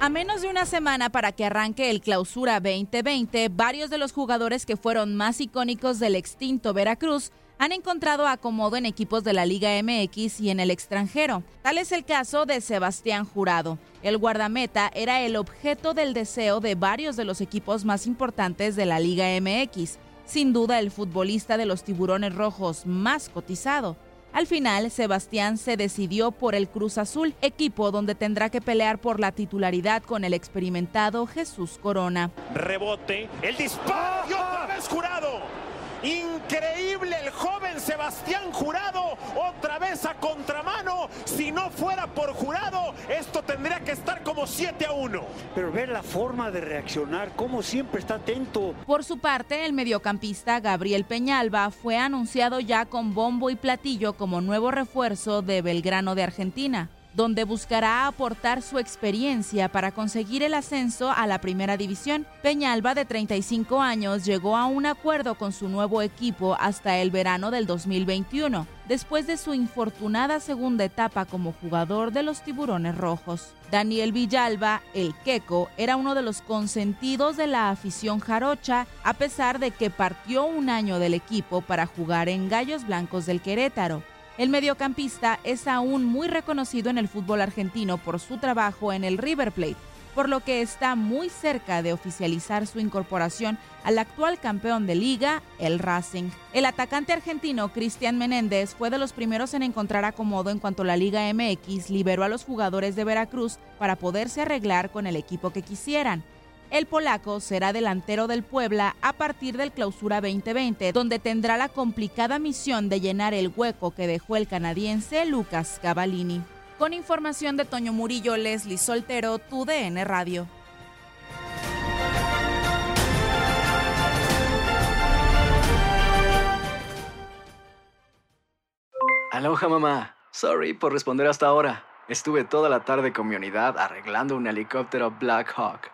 A menos de una semana para que arranque el Clausura 2020, varios de los jugadores que fueron más icónicos del extinto Veracruz han encontrado acomodo en equipos de la Liga MX y en el extranjero. Tal es el caso de Sebastián Jurado. El guardameta era el objeto del deseo de varios de los equipos más importantes de la Liga MX. Sin duda el futbolista de los tiburones rojos más cotizado. Al final, Sebastián se decidió por el Cruz Azul, equipo donde tendrá que pelear por la titularidad con el experimentado Jesús Corona. Rebote, el disparo vez jurado. Increíble el joven Sebastián Jurado, otra vez a contramano. Si no fuera por Jurado, esto tendría que estar como 7 a 1. Pero ver la forma de reaccionar, como siempre está atento. Por su parte, el mediocampista Gabriel Peñalba fue anunciado ya con bombo y platillo como nuevo refuerzo de Belgrano de Argentina donde buscará aportar su experiencia para conseguir el ascenso a la primera división. Peñalba, de 35 años, llegó a un acuerdo con su nuevo equipo hasta el verano del 2021, después de su infortunada segunda etapa como jugador de los Tiburones Rojos. Daniel Villalba, el Queco, era uno de los consentidos de la afición jarocha, a pesar de que partió un año del equipo para jugar en Gallos Blancos del Querétaro. El mediocampista es aún muy reconocido en el fútbol argentino por su trabajo en el River Plate, por lo que está muy cerca de oficializar su incorporación al actual campeón de liga, el Racing. El atacante argentino Cristian Menéndez fue de los primeros en encontrar acomodo en cuanto la Liga MX liberó a los jugadores de Veracruz para poderse arreglar con el equipo que quisieran. El polaco será delantero del Puebla a partir del clausura 2020, donde tendrá la complicada misión de llenar el hueco que dejó el canadiense Lucas Cavallini. Con información de Toño Murillo, Leslie Soltero, TUDN Radio. Aloha mamá. Sorry por responder hasta ahora. Estuve toda la tarde con mi unidad arreglando un helicóptero Black Hawk.